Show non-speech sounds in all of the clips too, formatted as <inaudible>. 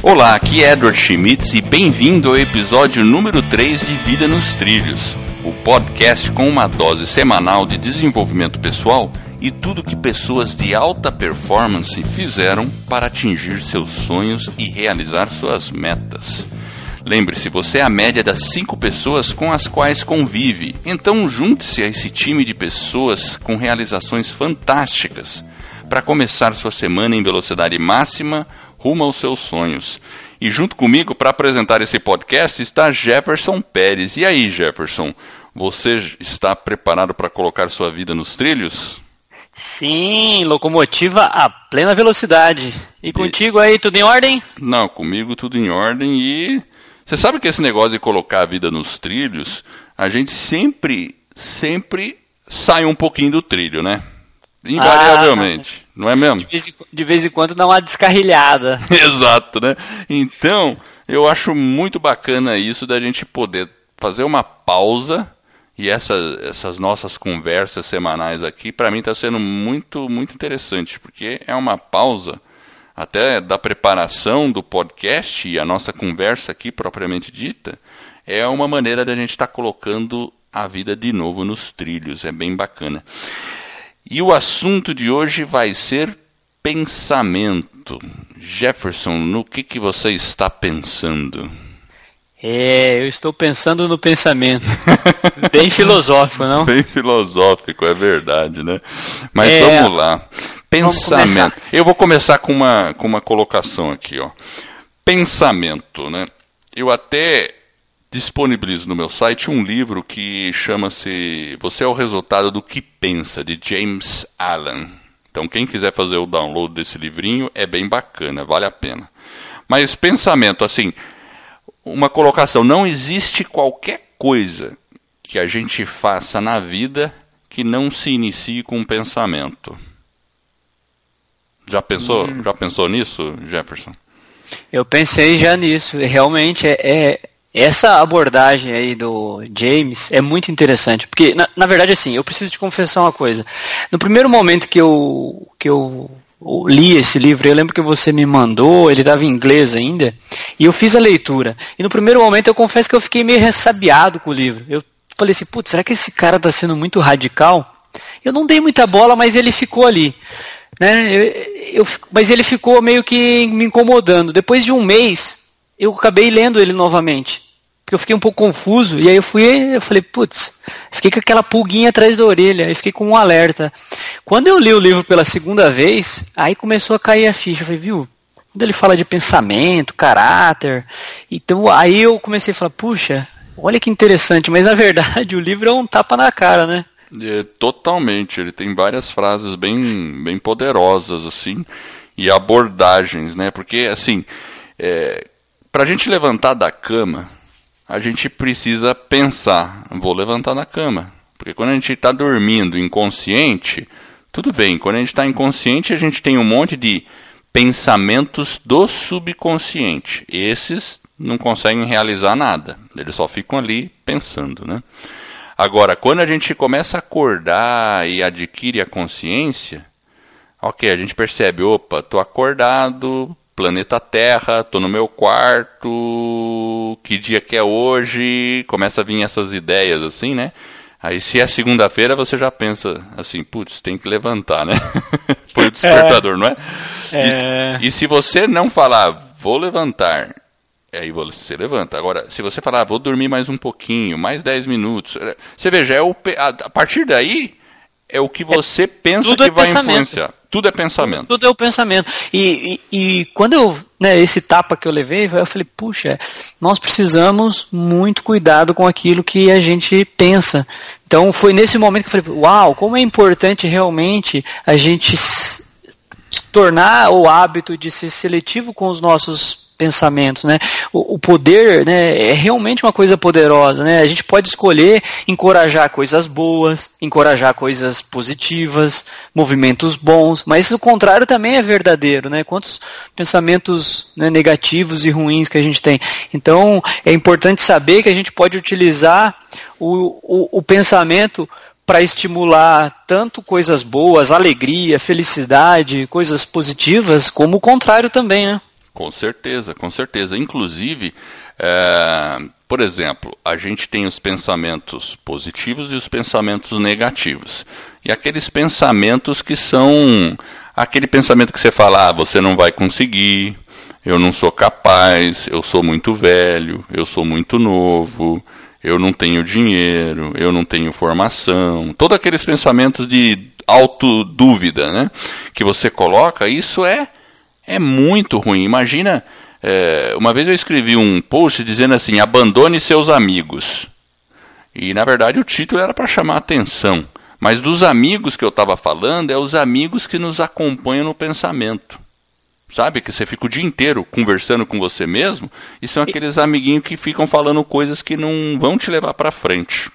Olá, aqui é Edward Schmitz e bem-vindo ao episódio número 3 de Vida nos Trilhos, o podcast com uma dose semanal de desenvolvimento pessoal e tudo que pessoas de alta performance fizeram para atingir seus sonhos e realizar suas metas. Lembre-se, você é a média das cinco pessoas com as quais convive, então junte-se a esse time de pessoas com realizações fantásticas para começar sua semana em velocidade máxima rumo aos seus sonhos. E junto comigo para apresentar esse podcast está Jefferson Pérez. E aí, Jefferson, você está preparado para colocar sua vida nos trilhos? Sim, locomotiva a plena velocidade. E contigo aí, tudo em ordem? Não, comigo tudo em ordem e você sabe que esse negócio de colocar a vida nos trilhos, a gente sempre, sempre sai um pouquinho do trilho, né? Invariavelmente, ah, não é mesmo? De vez, em, de vez em quando dá uma descarrilhada. <laughs> Exato, né? Então, eu acho muito bacana isso da gente poder fazer uma pausa e essa, essas nossas conversas semanais aqui, para mim está sendo muito, muito interessante, porque é uma pausa até da preparação do podcast e a nossa conversa aqui propriamente dita, é uma maneira da gente estar tá colocando a vida de novo nos trilhos, é bem bacana. E o assunto de hoje vai ser pensamento. Jefferson, no que, que você está pensando? É, eu estou pensando no pensamento. <laughs> Bem filosófico, não? Bem filosófico, é verdade, né? Mas é, vamos lá. Pensamento. Vamos eu vou começar com uma, com uma colocação aqui, ó. Pensamento, né? Eu até disponibilizo no meu site um livro que chama-se Você é o resultado do que pensa, de James Allen. Então, quem quiser fazer o download desse livrinho é bem bacana, vale a pena. Mas pensamento, assim, uma colocação: não existe qualquer coisa que a gente faça na vida que não se inicie com um pensamento. Já pensou? Hum. Já pensou nisso, Jefferson? Eu pensei já nisso. Realmente é, é, essa abordagem aí do James é muito interessante, porque na, na verdade assim, eu preciso te confessar uma coisa. No primeiro momento que eu que eu li esse livro, eu lembro que você me mandou, ele estava em inglês ainda, e eu fiz a leitura. E no primeiro momento eu confesso que eu fiquei meio ressabiado com o livro. Eu falei assim, putz, será que esse cara está sendo muito radical? Eu não dei muita bola, mas ele ficou ali. Né? Eu, eu, mas ele ficou meio que me incomodando. Depois de um mês, eu acabei lendo ele novamente porque eu fiquei um pouco confuso, e aí eu fui, eu falei, putz, fiquei com aquela pulguinha atrás da orelha, e fiquei com um alerta. Quando eu li o livro pela segunda vez, aí começou a cair a ficha, eu falei, viu, quando ele fala de pensamento, caráter, então aí eu comecei a falar, puxa, olha que interessante, mas na verdade <laughs> o livro é um tapa na cara, né? É, totalmente, ele tem várias frases bem, bem poderosas, assim, e abordagens, né, porque, assim, é, para a gente levantar da cama, a gente precisa pensar, vou levantar da cama. Porque quando a gente está dormindo inconsciente, tudo bem, quando a gente está inconsciente, a gente tem um monte de pensamentos do subconsciente. Esses não conseguem realizar nada, eles só ficam ali pensando, né? Agora, quando a gente começa a acordar e adquire a consciência, ok, a gente percebe, opa, estou acordado, planeta Terra, tô no meu quarto, que dia que é hoje, começa a vir essas ideias assim, né? Aí se é segunda-feira você já pensa assim, putz, tem que levantar, né? <laughs> Foi o despertador, é. não é? é... E, e, se você não falar, vou levantar, aí você levanta. Agora, se você falar, vou dormir mais um pouquinho, mais 10 minutos, você veja, é o, a, a partir daí é o que você é, pensa que é vai pensamento. influenciar. Tudo é pensamento. Tudo, é o pensamento. E, e, e, quando eu, né, esse tapa que eu levei, eu falei, puxa, nós precisamos muito cuidado com aquilo que a gente pensa. Então foi nesse momento que eu falei, uau, como é importante realmente a gente tornar o hábito de ser seletivo com os nossos pensamentos, né? O, o, poder, né, é realmente uma coisa poderosa, né? A gente pode escolher encorajar coisas boas, encorajar coisas positivas, movimentos bons, mas o contrário também é verdadeiro, né? Quantos pensamentos né, negativos e ruins que a gente tem. Então, é importante saber que a gente pode utilizar o, o, o pensamento para estimular tanto coisas boas, alegria, felicidade, coisas positivas, como o contrário também, né? Com certeza, com certeza. Inclusive, é, por exemplo, a gente tem os pensamentos positivos e os pensamentos negativos. E aqueles pensamentos que são aquele pensamento que você fala, ah, você não vai conseguir, eu não sou capaz, eu sou muito velho, eu sou muito novo, eu não tenho dinheiro, eu não tenho formação. Todos aqueles pensamentos de autodúvida, né? Que você coloca, isso é, é muito ruim. Imagina é, uma vez eu escrevi um post dizendo assim: abandone seus amigos. E na verdade o título era para chamar atenção. Mas dos amigos que eu estava falando, é os amigos que nos acompanham no pensamento. Sabe? Que você fica o dia inteiro conversando com você mesmo, e são aqueles amiguinhos que ficam falando coisas que não vão te levar para frente.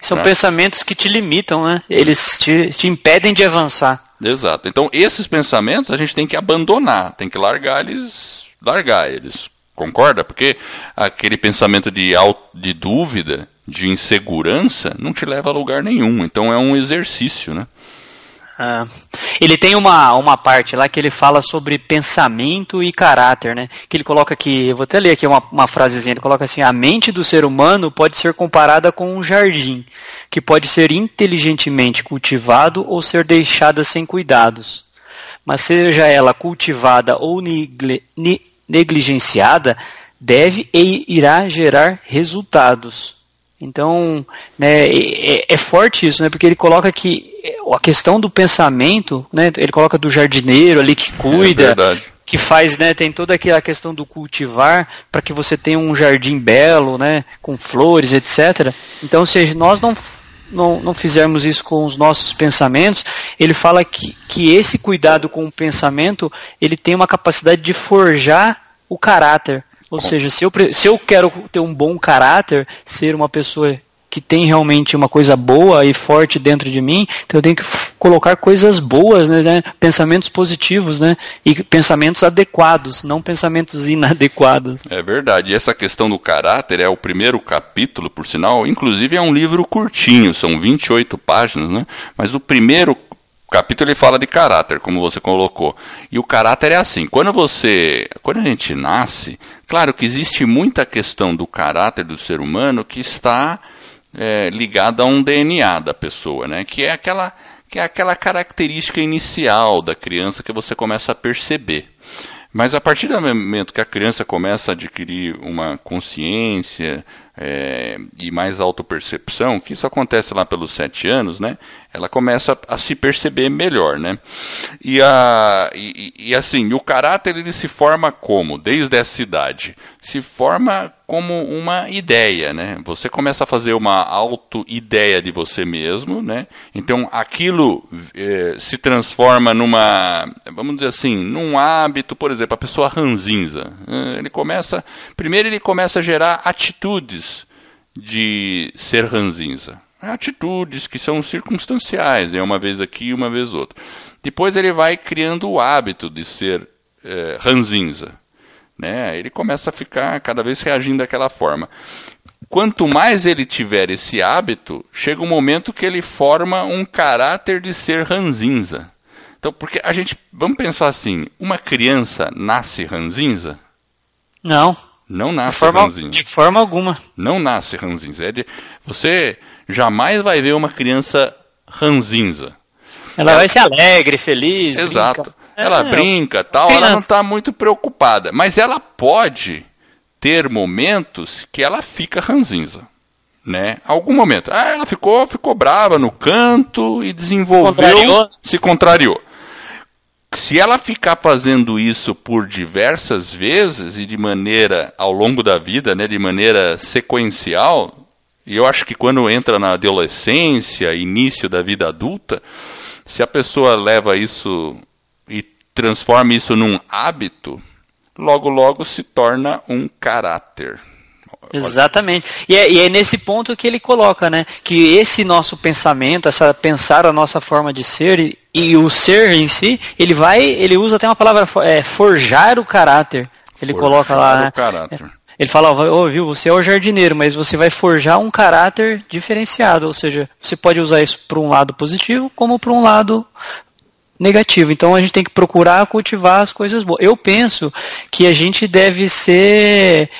São tá? pensamentos que te limitam, né? Eles te, te impedem de avançar. Exato. Então, esses pensamentos a gente tem que abandonar, tem que largar eles largar eles. Concorda? Porque aquele pensamento de, de dúvida, de insegurança, não te leva a lugar nenhum. Então é um exercício, né? Ah, ele tem uma, uma parte lá que ele fala sobre pensamento e caráter, né? Que ele coloca aqui, vou até ler aqui uma, uma frasezinha, ele coloca assim, a mente do ser humano pode ser comparada com um jardim, que pode ser inteligentemente cultivado ou ser deixada sem cuidados. Mas seja ela cultivada ou ni, negligenciada, deve e irá gerar resultados. Então, né, é, é, forte isso, né, porque ele coloca que a questão do pensamento, né, ele coloca do jardineiro ali que cuida, é que faz, né, tem toda aquela questão do cultivar para que você tenha um jardim belo, né, com flores, etc. Então, se nós não não, não fizermos isso com os nossos pensamentos, ele fala que, que esse cuidado com o pensamento, ele tem uma capacidade de forjar o caráter. Ou seja, se eu, se eu quero ter um bom caráter, ser uma pessoa que tem realmente uma coisa boa e forte dentro de mim, então eu tenho que colocar coisas boas, né, né, pensamentos positivos, né, e pensamentos adequados, não pensamentos inadequados. É verdade. E essa questão do caráter é o primeiro capítulo, por sinal, inclusive é um livro curtinho, são 28 páginas, né? Mas o primeiro capítulo ele fala de caráter, como você colocou. E o caráter é assim, quando você, quando a gente nasce, claro que existe muita questão do caráter do ser humano que está é, ligada a um DNA da pessoa, né? Que é aquela que é aquela característica inicial da criança que você começa a perceber. Mas a partir do momento que a criança começa a adquirir uma consciência é, e mais autopercepção, que isso acontece lá pelos sete anos, né? Ela começa a se perceber melhor, né? E, a, e, e assim, o caráter ele se forma como? Desde essa idade. Se forma como uma ideia, né? Você começa a fazer uma auto-ideia de você mesmo, né? Então aquilo é, se transforma numa, vamos dizer assim, num hábito, por exemplo, a pessoa ranzinza. Ele começa, primeiro ele começa a gerar atitudes de ser ranzinza. Atitudes que são circunstanciais, é uma vez aqui, uma vez outra. Depois ele vai criando o hábito de ser é, ranzinza né? Ele começa a ficar cada vez reagindo daquela forma. Quanto mais ele tiver esse hábito, chega um momento que ele forma um caráter de ser ranzinza. Então, porque a gente, vamos pensar assim, uma criança nasce ranzinza? Não. Não nasce de forma, ranzinza. De forma alguma. Não nasce ranzinza. É de, você jamais vai ver uma criança ranzinza. Ela, ela vai ser alegre, feliz. Exato. Brinca. Ela é, brinca, tal, ela não está muito preocupada, mas ela pode ter momentos que ela fica ranzinza, né? Algum momento, ah, ela ficou, ficou brava no canto e desenvolveu, se contrariou. se contrariou. Se ela ficar fazendo isso por diversas vezes e de maneira ao longo da vida, né, de maneira sequencial, e eu acho que quando entra na adolescência, início da vida adulta, se a pessoa leva isso transforma isso num hábito, logo logo se torna um caráter. Exatamente. E é, e é, nesse ponto que ele coloca, né? Que esse nosso pensamento, essa pensar a nossa forma de ser e, e o ser em si, ele vai, ele usa até uma palavra é, forjar o caráter. Ele forjar coloca lá. Né? caráter. Ele fala, oh, viu, você é o jardineiro, mas você vai forjar um caráter diferenciado, ou seja, você pode usar isso para um lado positivo como para um lado negativo. Então a gente tem que procurar cultivar as coisas boas. Eu penso que a gente deve ser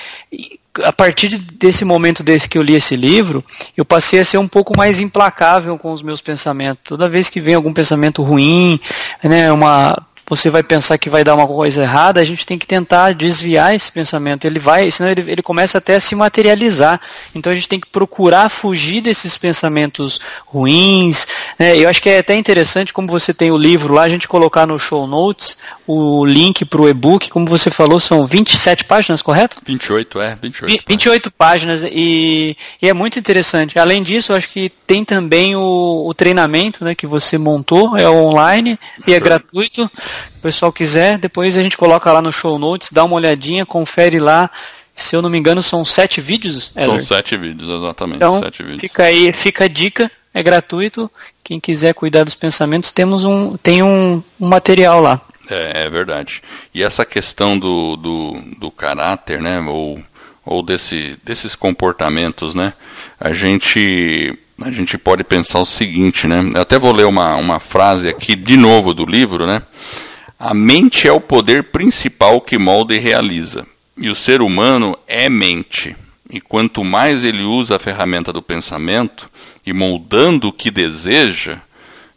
a partir desse momento desse que eu li esse livro, eu passei a ser um pouco mais implacável com os meus pensamentos. Toda vez que vem algum pensamento ruim, né, uma você vai pensar que vai dar uma coisa errada, a gente tem que tentar desviar esse pensamento. Ele vai, senão ele, ele começa até a se materializar. Então a gente tem que procurar fugir desses pensamentos ruins. Né? Eu acho que é até interessante, como você tem o livro lá, a gente colocar no show notes o link para o e-book. Como você falou, são 27 páginas, correto? 28, é, 28. 28 páginas e, e é muito interessante. Além disso, eu acho que tem também o, o treinamento né, que você montou, é online e é gratuito o pessoal quiser, depois a gente coloca lá no show notes, dá uma olhadinha, confere lá. Se eu não me engano, são sete vídeos. São sete vídeos, exatamente. Então, vídeos. fica aí, fica a dica, é gratuito. Quem quiser cuidar dos pensamentos, temos um, tem um, um material lá. É, é, verdade. E essa questão do, do, do caráter, né, ou, ou desse, desses comportamentos, né, a gente a gente pode pensar o seguinte, né? Eu até vou ler uma, uma frase aqui de novo do livro, né? A mente é o poder principal que molda e realiza. E o ser humano é mente. E quanto mais ele usa a ferramenta do pensamento e moldando o que deseja,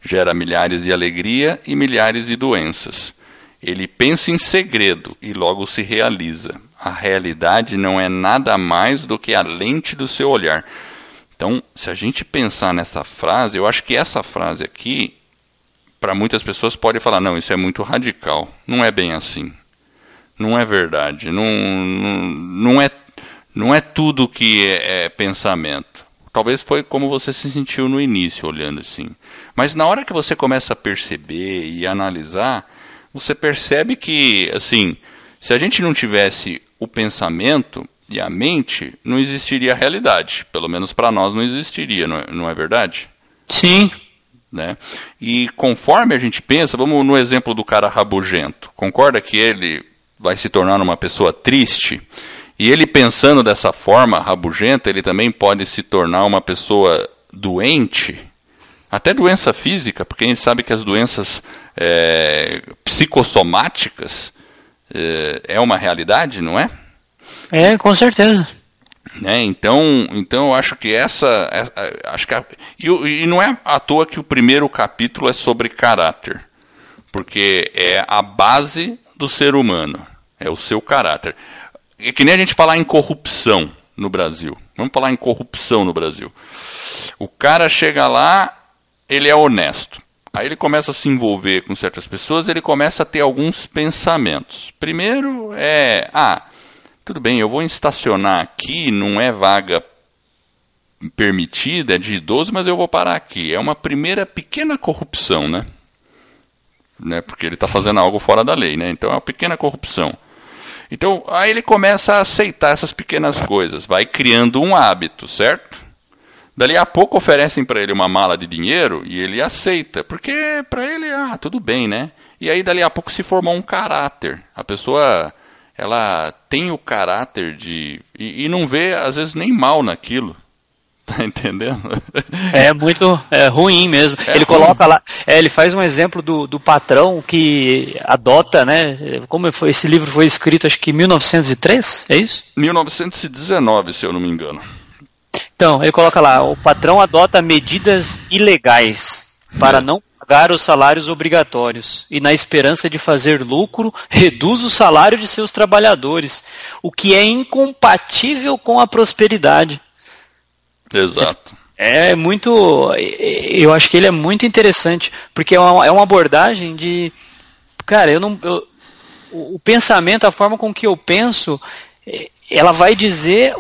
gera milhares de alegria e milhares de doenças. Ele pensa em segredo e logo se realiza. A realidade não é nada mais do que a lente do seu olhar. Então, se a gente pensar nessa frase, eu acho que essa frase aqui, para muitas pessoas pode falar, não, isso é muito radical. Não é bem assim. Não é verdade. Não, não, não, é, não é tudo que é, é pensamento. Talvez foi como você se sentiu no início, olhando assim. Mas na hora que você começa a perceber e analisar, você percebe que, assim, se a gente não tivesse o pensamento, e a mente, não existiria a realidade. Pelo menos para nós não existiria, não é, não é verdade? Sim. Né? E conforme a gente pensa, vamos no exemplo do cara rabugento. Concorda que ele vai se tornar uma pessoa triste? E ele pensando dessa forma rabugenta, ele também pode se tornar uma pessoa doente? Até doença física, porque a gente sabe que as doenças é, psicossomáticas é, é uma realidade, não é? É, com certeza. Né? Então, então eu acho que essa, é, acho que a, e, e, não é à toa que o primeiro capítulo é sobre caráter, porque é a base do ser humano, é o seu caráter. É que nem a gente falar em corrupção no Brasil. Vamos falar em corrupção no Brasil. O cara chega lá, ele é honesto. Aí ele começa a se envolver com certas pessoas, ele começa a ter alguns pensamentos. Primeiro é, ah, tudo bem, eu vou estacionar aqui, não é vaga permitida, é de idoso, mas eu vou parar aqui. É uma primeira pequena corrupção, né? né? Porque ele está fazendo algo fora da lei, né? Então é uma pequena corrupção. Então, aí ele começa a aceitar essas pequenas coisas, vai criando um hábito, certo? Dali a pouco oferecem para ele uma mala de dinheiro e ele aceita, porque para ele, ah, tudo bem, né? E aí dali a pouco se formou um caráter. A pessoa ela tem o caráter de. E, e, não vê, às vezes, nem mal naquilo. <laughs> Tá entendendo? É muito é, ruim mesmo. É ele ruim. coloca lá. É, ele faz um exemplo do, do patrão que adota, né? Como foi, esse livro foi escrito, acho que em 1903, é isso? 1919, se eu não me engano. Então, ele coloca lá: o patrão adota medidas ilegais para é. não pagar os salários obrigatórios e, na esperança de fazer lucro, reduz o salário de seus trabalhadores, o que é incompatível com a prosperidade. Exato. É, é muito. Eu acho que ele é muito interessante, porque é uma, é uma abordagem de. Cara, eu não. Eu, o pensamento, a forma com que eu penso, é, ela vai dizer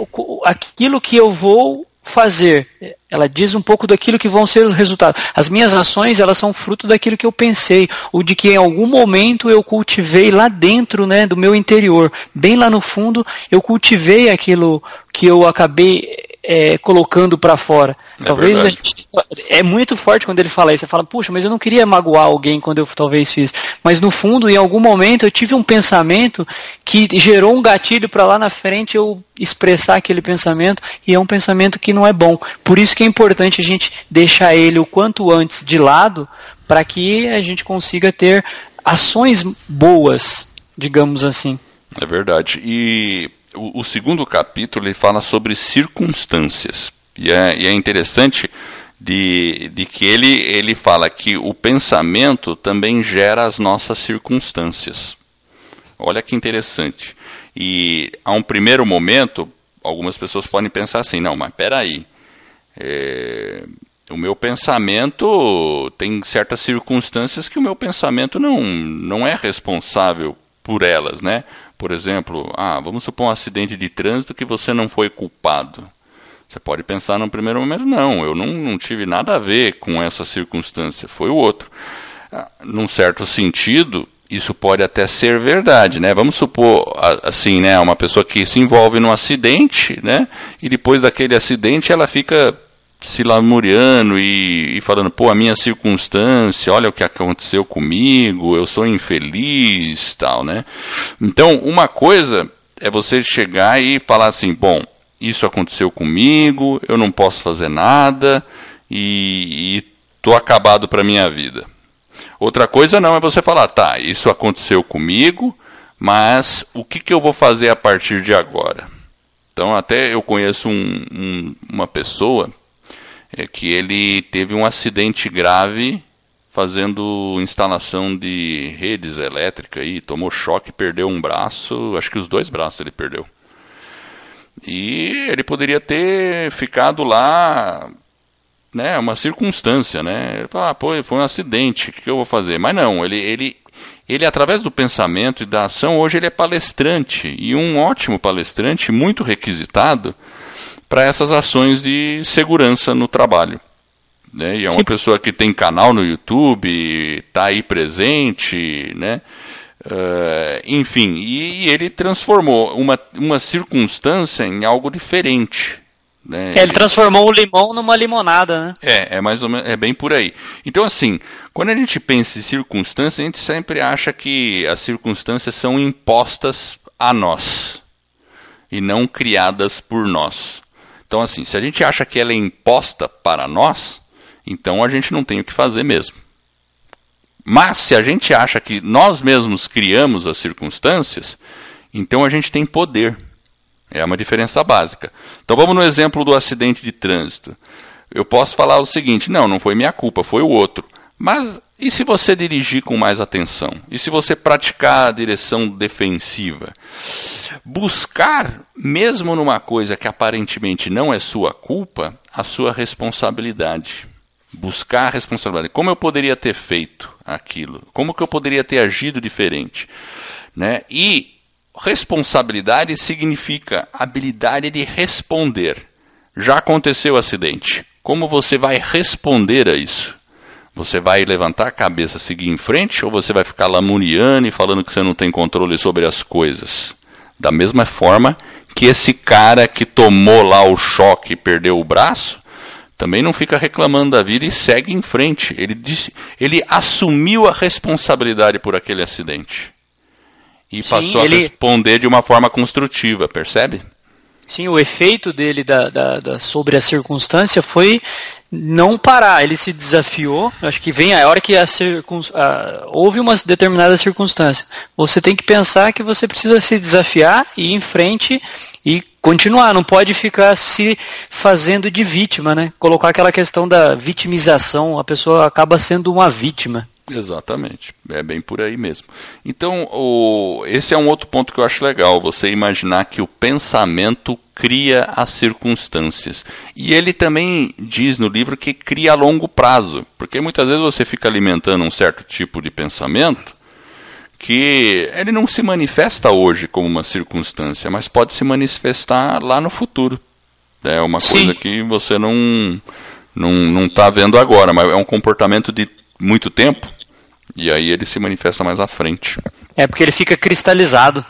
aquilo que eu vou fazer. Ela diz um pouco daquilo que vão ser os resultados. As minhas ações, elas são fruto daquilo que eu pensei, ou de que em algum momento eu cultivei lá dentro, né, do meu interior, bem lá no fundo, eu cultivei aquilo que eu acabei é, colocando para fora. É talvez a gente, é muito forte quando ele fala isso. Você fala, puxa, mas eu não queria magoar alguém quando eu talvez fiz. Mas no fundo, em algum momento, eu tive um pensamento que gerou um gatilho para lá na frente eu expressar aquele pensamento e é um pensamento que não é bom. Por isso que é importante a gente deixar ele o quanto antes de lado para que a gente consiga ter ações boas, digamos assim. É verdade. E o, o segundo capítulo ele fala sobre circunstâncias. E é, e é interessante de, de que ele, ele fala que o pensamento também gera as nossas circunstâncias. Olha que interessante. E a um primeiro momento, algumas pessoas podem pensar assim, não, mas peraí, é, o meu pensamento tem certas circunstâncias que o meu pensamento não, não é responsável por elas, né? Por exemplo, ah, vamos supor um acidente de trânsito que você não foi culpado. Você pode pensar no primeiro momento, não, eu não, não tive nada a ver com essa circunstância, foi o outro. Ah, num certo sentido, isso pode até ser verdade, né? Vamos supor, assim, né, uma pessoa que se envolve num acidente, né, e depois daquele acidente ela fica se lamuriando e, e, falando, pô, a minha circunstância, olha o que aconteceu comigo, eu sou infeliz, tal, né? Então, uma coisa é você chegar e falar assim, bom, isso aconteceu comigo, eu não posso fazer nada e, e tô acabado para minha vida. Outra coisa não é você falar, tá, isso aconteceu comigo, mas o que, que eu vou fazer a partir de agora? Então, até eu conheço um, um, uma pessoa é que ele teve um acidente grave fazendo instalação de redes elétricas e tomou choque, perdeu um braço, acho que os dois braços ele perdeu. E ele poderia ter ficado lá, né, uma circunstância, né? Ele fala, ah, pô, foi um acidente, o que eu vou fazer? Mas não, ele, ele, ele através do pensamento e da ação, hoje ele é palestrante e um ótimo palestrante, muito requisitado para essas ações de segurança no trabalho. Né? E é uma Sim. pessoa que tem canal no YouTube, está aí presente, né? Uh, enfim, e, e, ele transformou uma, uma circunstância em algo diferente. Né? Ele transformou o limão numa limonada, né? É, é mais ou menos, é bem por aí. Então, assim, quando a gente pensa em circunstâncias, a gente sempre acha que as circunstâncias são impostas a nós e não criadas por nós. Então, assim, se a gente acha que ela é imposta para nós, então a gente não tem o que fazer mesmo. Mas se a gente acha que nós mesmos criamos as circunstâncias, então a gente tem poder. É uma diferença básica. Então vamos no exemplo do acidente de trânsito. Eu posso falar o seguinte: não, não foi minha culpa, foi o outro. Mas e se você dirigir com mais atenção? E se você praticar a direção defensiva? Buscar, mesmo numa coisa que aparentemente não é sua culpa, a sua responsabilidade. Buscar a responsabilidade. Como eu poderia ter feito aquilo? Como que eu poderia ter agido diferente? Né? E responsabilidade significa habilidade de responder. Já aconteceu o acidente. Como você vai responder a isso? Você vai levantar a cabeça, seguir em frente, ou você vai ficar lamuriando e falando que você não tem controle sobre as coisas? Da mesma forma que esse cara que tomou lá o choque e perdeu o braço, também não fica reclamando da vida e segue em frente. Ele, disse, ele assumiu a responsabilidade por aquele acidente. E Sim, passou ele... a responder de uma forma construtiva, percebe? Sim, o efeito dele da, da, da, sobre a circunstância foi não parar. Ele se desafiou. Acho que vem a hora que a circun, houve uma determinada circunstância. Você tem que pensar que você precisa se desafiar e ir em frente e continuar. Não pode ficar se fazendo de vítima, né? Colocar aquela questão da vitimização. A pessoa acaba sendo uma vítima. Exatamente, é bem por aí mesmo. Então, o, esse é um outro ponto que eu acho legal, você imaginar que o pensamento cria as circunstâncias. E ele também diz no livro que cria a longo prazo, porque muitas vezes você fica alimentando um certo tipo de pensamento que ele não se manifesta hoje como uma circunstância, mas pode se manifestar lá no futuro. É uma Sim. coisa que você não não está vendo agora, mas é um comportamento de muito tempo e aí ele se manifesta mais à frente. É porque ele fica cristalizado.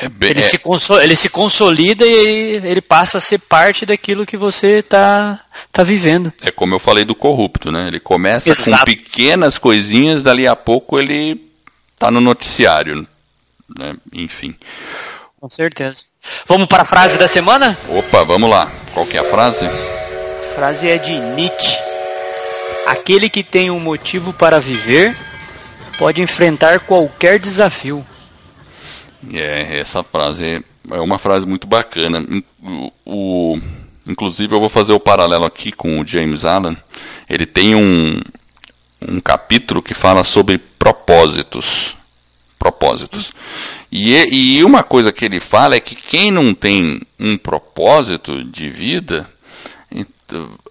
É bem, ele, é... se ele se consolida e ele, passa a ser parte daquilo que você está tá vivendo. É como eu falei do corrupto, né? Ele começa Exato. com pequenas coisinhas, dali a pouco ele está no noticiário. Né? Enfim. Com certeza. Vamos para a frase da semana? Opa, vamos lá. Qual que é a frase? A frase é de Nietzsche. Aquele que tem um motivo para viver pode enfrentar qualquer desafio. É, essa frase é uma frase muito bacana. O, inclusive, eu vou fazer o paralelo aqui com o James Allen. Ele tem um, um capítulo que fala sobre propósitos. Propósitos. E, e uma coisa que ele fala é que quem não tem um propósito de vida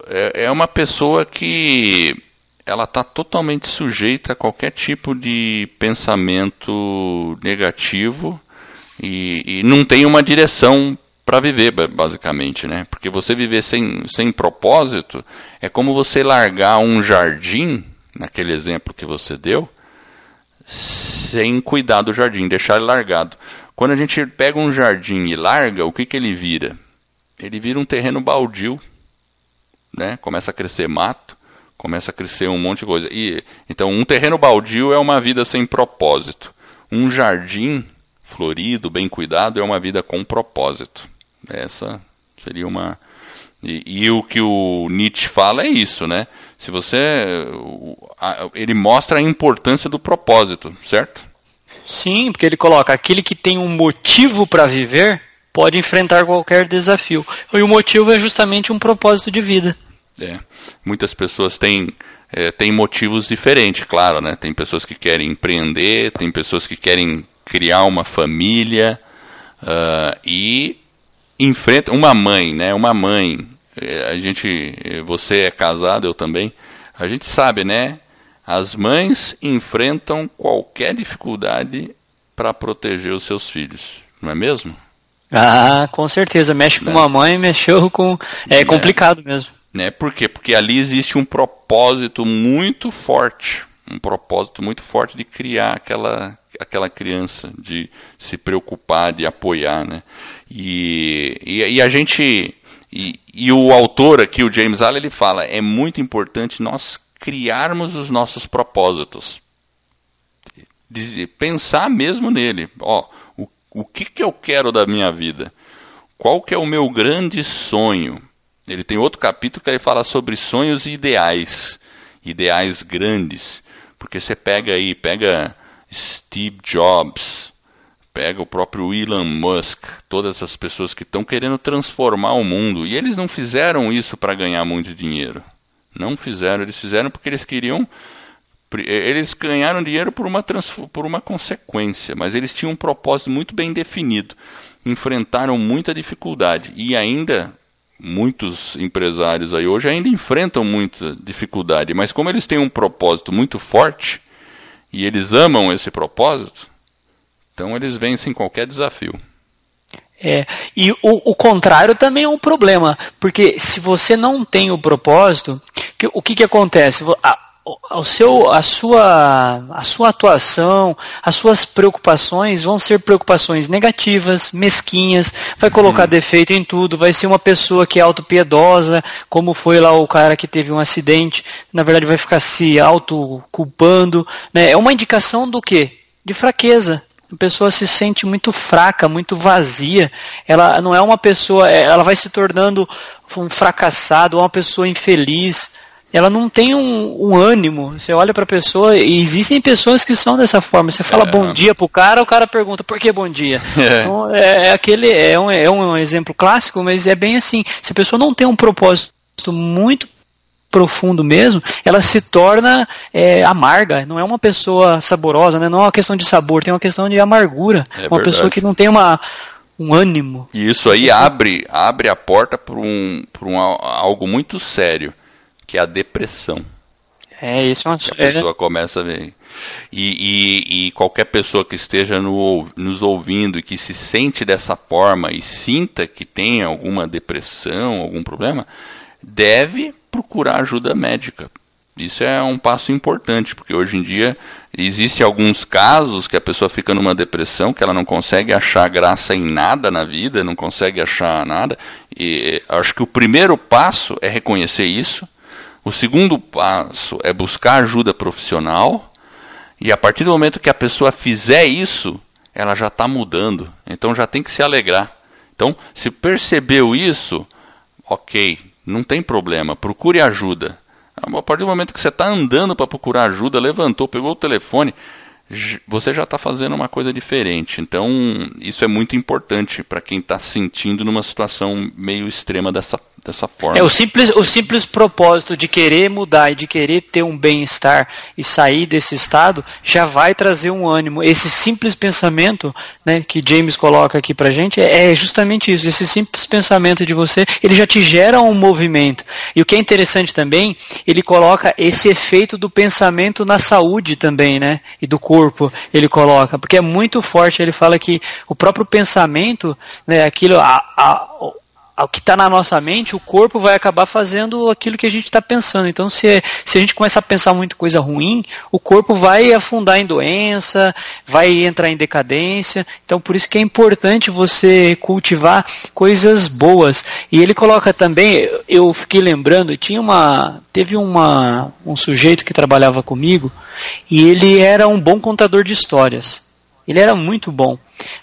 é, é uma pessoa que ela está totalmente sujeita a qualquer tipo de pensamento negativo e, e não tem uma direção para viver, basicamente, né? Porque você viver sem, sem propósito é como você largar um jardim, naquele exemplo que você deu, sem cuidar do jardim, deixar ele largado. Quando a gente pega um jardim e larga, o que, que ele vira? Ele vira um terreno baldio, né? Começa a crescer mato, começa a crescer um monte de coisa. E então um terreno baldio é uma vida sem propósito. Um jardim florido, bem cuidado, é uma vida com propósito. Essa seria uma e, e, o que o Nietzsche fala é isso, né? Se você ele mostra a importância do propósito, certo? Sim, porque ele coloca aquele que tem um motivo para viver pode enfrentar qualquer desafio. E o motivo é justamente um propósito de vida. É. Muitas pessoas têm, é, têm motivos diferentes, claro, né? Tem pessoas que querem empreender, tem pessoas que querem criar uma família uh, e enfrenta uma mãe, né? Uma mãe. É, a gente, você é casado, eu também. A gente sabe, né? As mães enfrentam qualquer dificuldade para proteger os seus filhos, não é mesmo? Ah, com certeza. Mexe com né? uma mãe, mexeu com. É, é complicado mesmo. Né? Por quê? Porque ali existe um propósito muito forte, um propósito muito forte de criar aquela, aquela criança, de se preocupar, de apoiar, né? E, e, e a gente e, e, o autor aqui, o James Allen, ele fala é muito importante nós criarmos os nossos propósitos, pensar mesmo nele, ó, o, o que que eu quero da minha vida? Qual que é o meu grande sonho? Ele tem outro capítulo que ele fala sobre sonhos e ideais, ideais grandes, porque você pega aí, pega Steve Jobs, pega o próprio Elon Musk, todas essas pessoas que estão querendo transformar o mundo, e eles não fizeram isso para ganhar muito dinheiro. Não fizeram, eles fizeram porque eles queriam eles ganharam dinheiro por uma, por uma consequência, mas eles tinham um propósito muito bem definido. Enfrentaram muita dificuldade e ainda muitos empresários aí hoje ainda enfrentam muita dificuldade, mas como eles têm um propósito muito forte e eles amam esse propósito, então eles vencem qualquer desafio. É, e o, o contrário também é um problema, porque se você não tem o propósito, que, o que, que acontece? O seu, a, sua, a sua atuação, as suas preocupações vão ser preocupações negativas, mesquinhas, vai colocar uhum. defeito em tudo, vai ser uma pessoa que é autopiedosa, como foi lá o cara que teve um acidente, na verdade vai ficar se autoculpando. Né? É uma indicação do quê? De fraqueza. A pessoa se sente muito fraca, muito vazia. Ela não é uma pessoa, ela vai se tornando um fracassado, uma pessoa infeliz ela não tem um, um ânimo. Você olha para a pessoa e existem pessoas que são dessa forma. Você fala é. bom dia pro cara, o cara pergunta por que bom dia. É. Então, é, é, aquele é um, é um exemplo clássico, mas é bem assim. Se a pessoa não tem um propósito muito profundo mesmo, ela se torna é, amarga. Não é uma pessoa saborosa, né? não é uma questão de sabor, tem uma questão de amargura. É uma verdade. pessoa que não tem uma um ânimo. E isso aí abre, abre a porta para um, um, algo muito sério que é a depressão. É, isso é uma... Que a pessoa começa a ver. E, e, e qualquer pessoa que esteja no, nos ouvindo e que se sente dessa forma e sinta que tem alguma depressão, algum problema, deve procurar ajuda médica. Isso é um passo importante, porque hoje em dia existe alguns casos que a pessoa fica numa depressão, que ela não consegue achar graça em nada na vida, não consegue achar nada. E acho que o primeiro passo é reconhecer isso. O segundo passo é buscar ajuda profissional. E a partir do momento que a pessoa fizer isso, ela já está mudando. Então já tem que se alegrar. Então, se percebeu isso, ok, não tem problema, procure ajuda. A partir do momento que você está andando para procurar ajuda, levantou, pegou o telefone, você já está fazendo uma coisa diferente. Então, isso é muito importante para quem está sentindo numa situação meio extrema dessa, dessa forma. É o simples, o simples propósito de querer mudar e de querer ter um bem-estar e sair desse estado já vai trazer um ânimo. Esse simples pensamento né, que James coloca aqui para gente é, é justamente isso. Esse simples pensamento de você, ele já te gera um movimento. E o que é interessante também, ele coloca esse efeito do pensamento na saúde também, né, e do corpo. Ele coloca, porque é muito forte. Ele fala que o próprio pensamento, né, aquilo, a, a o que está na nossa mente, o corpo vai acabar fazendo aquilo que a gente está pensando. Então, se, se a gente começa a pensar muito coisa ruim, o corpo vai afundar em doença, vai entrar em decadência. Então, por isso que é importante você cultivar coisas boas. E ele coloca também, eu fiquei lembrando, tinha uma, teve uma, um sujeito que trabalhava comigo e ele era um bom contador de histórias. Ele era muito bom.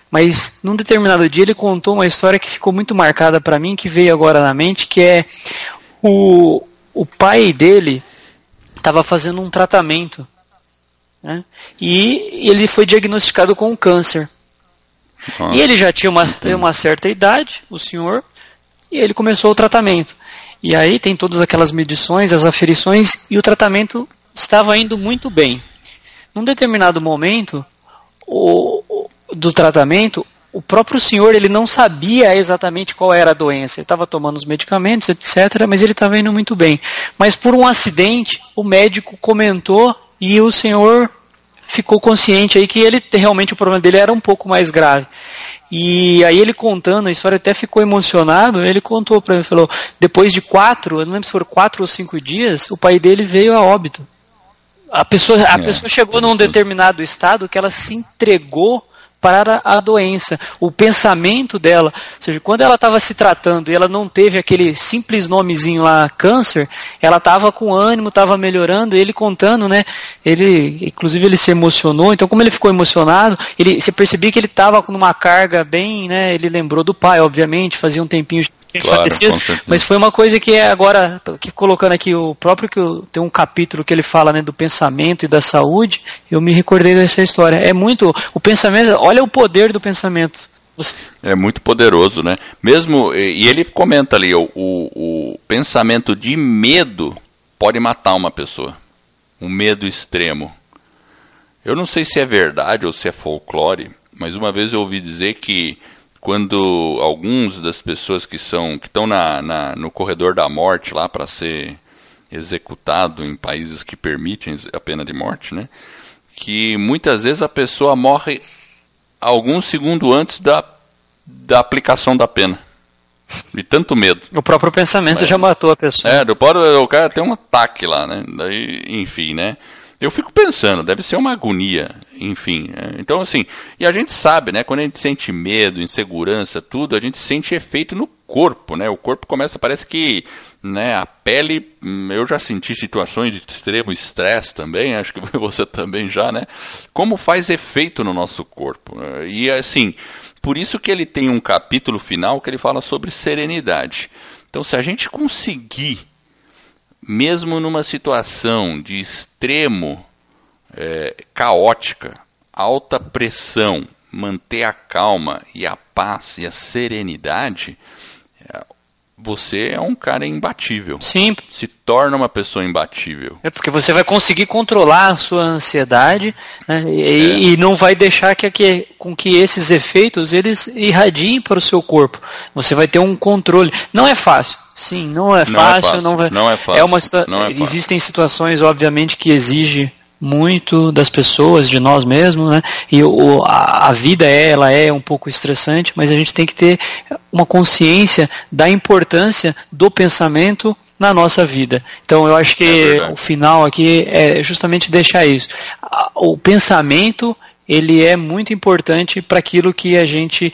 Mas num determinado dia ele contou uma história que ficou muito marcada para mim, que veio agora na mente, que é o, o pai dele estava fazendo um tratamento. Né? E ele foi diagnosticado com câncer. e ele já tinha uma, uma certa idade, o senhor, e ele começou o tratamento. E aí tem todas aquelas medições, as aferições, e o tratamento estava indo muito bem. Num determinado momento, o, do tratamento, o próprio senhor ele não sabia exatamente qual era a doença. Ele estava tomando os medicamentos, etc., mas ele estava indo muito bem. Mas por um acidente, o médico comentou e o senhor ficou consciente aí que ele realmente o problema dele era um pouco mais grave. E aí ele contando a história até ficou emocionado. Ele contou para mim, falou: depois de quatro, eu não lembro se foram quatro ou cinco dias, o pai dele veio a óbito. A pessoa, a é, pessoa chegou num determinado estado que ela se entregou para a doença. O pensamento dela, ou seja, quando ela estava se tratando e ela não teve aquele simples nomezinho lá, câncer, ela estava com ânimo, estava melhorando, ele contando, né? Ele, inclusive ele se emocionou, então como ele ficou emocionado, ele, você percebia que ele estava com uma carga bem, né? Ele lembrou do pai, obviamente, fazia um tempinho claro, mas foi uma coisa que é agora, que colocando aqui o próprio que eu, tem um capítulo que ele fala né, do pensamento e da saúde, eu me recordei dessa história. É muito o pensamento, olha o poder do pensamento. É muito poderoso, né? Mesmo e ele comenta ali o, o, o pensamento de medo pode matar uma pessoa, um medo extremo. Eu não sei se é verdade ou se é folclore, mas uma vez eu ouvi dizer que quando alguns das pessoas que são que estão na, na, no corredor da morte lá para ser executado em países que permitem a pena de morte, né? Que muitas vezes a pessoa morre alguns segundos antes da, da aplicação da pena. De tanto medo. O próprio pensamento já matou a pessoa. É, do, o cara tem um ataque lá, né? Daí, enfim, né? Eu fico pensando, deve ser uma agonia, enfim. É, então, assim, e a gente sabe, né? Quando a gente sente medo, insegurança, tudo, a gente sente efeito no corpo, né? O corpo começa, parece que, né? A pele, hum, eu já senti situações de extremo estresse também, acho que <laughs> você também já, né? Como faz efeito no nosso corpo. Né? E, assim, por isso que ele tem um capítulo final que ele fala sobre serenidade. Então, se a gente conseguir mesmo numa situação de extremo é, caótica, alta pressão, manter a calma e a paz e a serenidade, é, você é um cara imbatível. Sim. Se torna uma pessoa imbatível. É porque você vai conseguir controlar a sua ansiedade né, e, é. e, não vai deixar que, que, com que esses efeitos eles irradiem para o seu corpo. Você vai ter um controle. Não é fácil. Sim, não é fácil, não é fácil. Não, vai, não é fácil. É uma é Existem situações, obviamente, que exigem muito das pessoas, de nós mesmos, né? E o, a, a, vida é, ela é um pouco estressante, mas a gente tem que ter uma consciência da importância do pensamento na nossa vida. Então eu acho que é o final aqui é justamente deixar isso. O pensamento ele é muito importante para aquilo que a gente,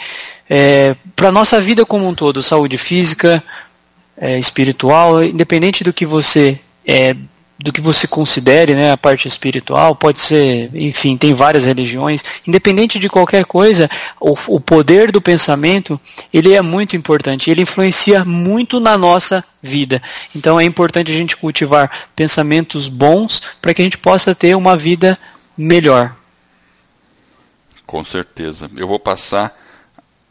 é, para a nossa vida como um todo, saúde física, é, espiritual, independente do que você é, do que você considere, né, a parte espiritual, pode ser, enfim, tem várias religiões, independente de qualquer coisa, o, o poder do pensamento, ele é muito importante, ele influencia muito na nossa vida. Então é importante a gente cultivar pensamentos bons para que a gente possa ter uma vida melhor. Com certeza. Eu vou passar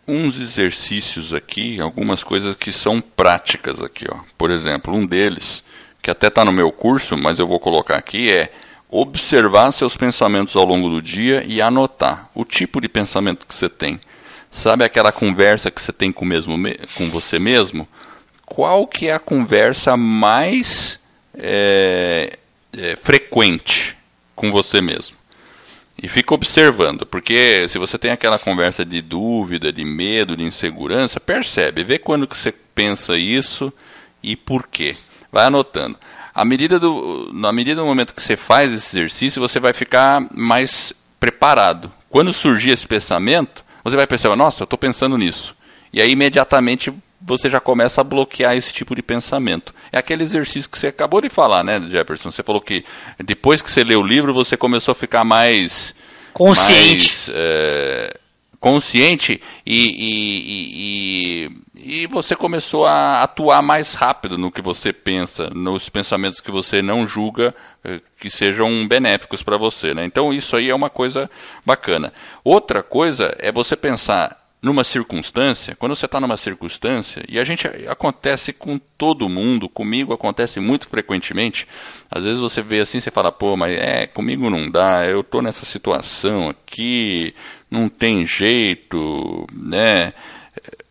uns exercícios aqui, algumas coisas que são práticas aqui, ó. Por exemplo, um deles, que até está no meu curso, mas eu vou colocar aqui, é observar seus pensamentos ao longo do dia e anotar o tipo de pensamento que você tem. Sabe aquela conversa que você tem com, mesmo, com você mesmo? Qual que é a conversa mais é, é, frequente com você mesmo? E fica observando, porque se você tem aquela conversa de dúvida, de medo, de insegurança, percebe, vê quando que você pensa isso e por quê. Vai anotando. À medida do, na medida do momento que você faz esse exercício, você vai ficar mais preparado. Quando surgir esse pensamento, você vai perceber, nossa, eu estou pensando nisso. E aí imediatamente você já começa a bloquear esse tipo de pensamento. É aquele exercício que você acabou de falar, né, Jefferson? Você falou que depois que você leu o livro, você começou a ficar mais consciente, mais, é, consciente e, e, e, e, você começou a atuar mais rápido no que você pensa, nos pensamentos que você não julga é, que sejam benéficos para você. Né? Então isso aí é uma coisa bacana. Outra coisa é você pensar numa circunstância, quando você está numa circunstância, e a gente acontece com todo mundo, comigo acontece muito frequentemente, às vezes você vê assim, você fala, pô, mas é, comigo não dá, eu estou nessa situação aqui, não tem jeito, né?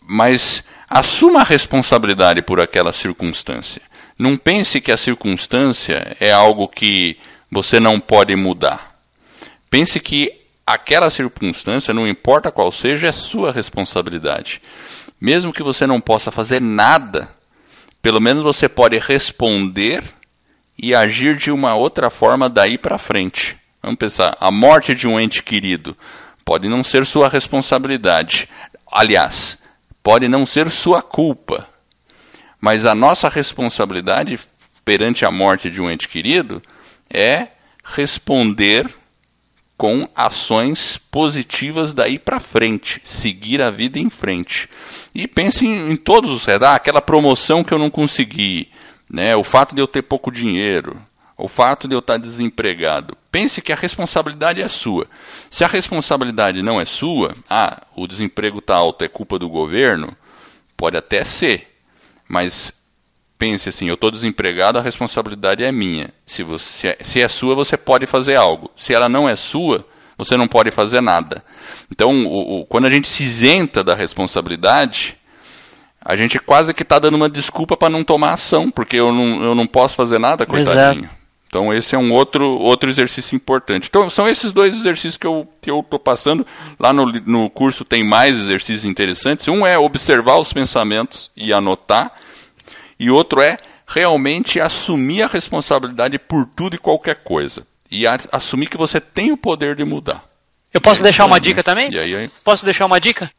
Mas assuma a responsabilidade por aquela circunstância. Não pense que a circunstância é algo que você não pode mudar. Pense que aquela circunstância, não importa qual seja, é sua responsabilidade. Mesmo que você não possa fazer nada, pelo menos você pode responder e agir de uma outra forma daí para frente. Vamos pensar, a morte de um ente querido pode não ser sua responsabilidade. Aliás, pode não ser sua culpa. Mas a nossa responsabilidade perante a morte de um ente querido é responder com ações positivas daí para frente, seguir a vida em frente. E pense em, em todos os ah, aquela promoção que eu não consegui, né, o fato de eu ter pouco dinheiro, o fato de eu estar desempregado. Pense que a responsabilidade é sua. Se a responsabilidade não é sua, ah, o desemprego está alto, é culpa do governo, pode até ser. Mas pense assim, eu estou desempregado, a responsabilidade é minha. Se, você, se é sua, você pode fazer algo. Se ela não é sua, você não pode fazer nada. Então, o, o, quando a gente se isenta da responsabilidade, a gente quase que está dando uma desculpa para não tomar ação, porque eu não, eu não posso fazer nada, coitadinho. Exato. Então esse é um outro, outro exercício importante. Então são esses dois exercícios que eu estou passando. Lá no, no curso tem mais exercícios interessantes. Um é observar os pensamentos e anotar e outro é realmente assumir a responsabilidade por tudo e qualquer coisa. E a, assumir que você tem o poder de mudar. Eu posso deixar uma dica também? Aí, aí... Posso deixar uma dica?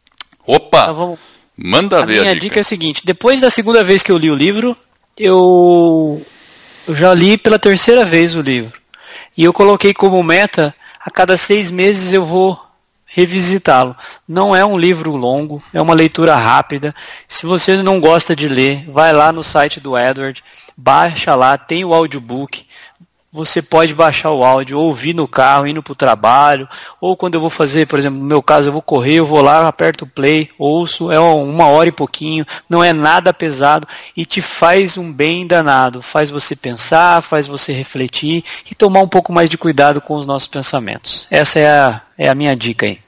Opa! Então, vamos... Manda a ver. Minha a dica. dica é a seguinte: depois da segunda vez que eu li o livro, eu, eu já li pela terceira vez o livro. E eu coloquei como meta: a cada seis meses eu vou revisitá-lo. Não é um livro longo, é uma leitura rápida. Se você não gosta de ler, vai lá no site do Edward, baixa lá, tem o audiobook. Você pode baixar o áudio, ouvir no carro, indo para o trabalho, ou quando eu vou fazer, por exemplo, no meu caso, eu vou correr, eu vou lá, aperto o play, ouço, é uma hora e pouquinho, não é nada pesado e te faz um bem danado. Faz você pensar, faz você refletir e tomar um pouco mais de cuidado com os nossos pensamentos. Essa é a, é a minha dica aí.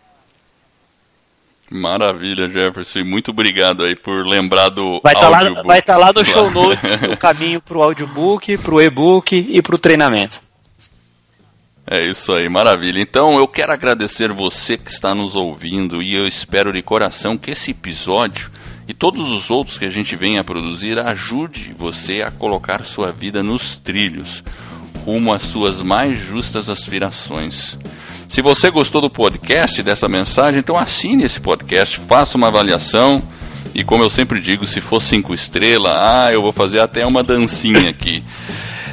Maravilha, Jefferson. Muito obrigado aí por lembrar do vai tá audiobook. Lá, vai estar tá lá no show <laughs> notes o caminho para o audiobook, para o e-book e para o treinamento. É isso aí, maravilha. Então eu quero agradecer você que está nos ouvindo e eu espero de coração que esse episódio e todos os outros que a gente vem a produzir ajude você a colocar sua vida nos trilhos, rumo às suas mais justas aspirações. Se você gostou do podcast, dessa mensagem, então assine esse podcast, faça uma avaliação. E como eu sempre digo, se for cinco estrelas, ah, eu vou fazer até uma dancinha aqui.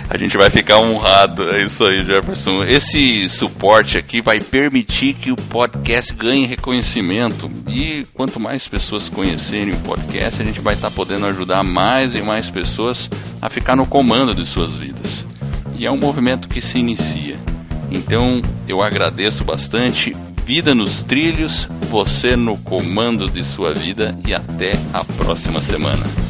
A gente vai ficar honrado. É isso aí, Jefferson. Esse suporte aqui vai permitir que o podcast ganhe reconhecimento. E quanto mais pessoas conhecerem o podcast, a gente vai estar podendo ajudar mais e mais pessoas a ficar no comando de suas vidas. E é um movimento que se inicia. Então eu agradeço bastante. Vida nos trilhos, você no comando de sua vida e até a próxima semana.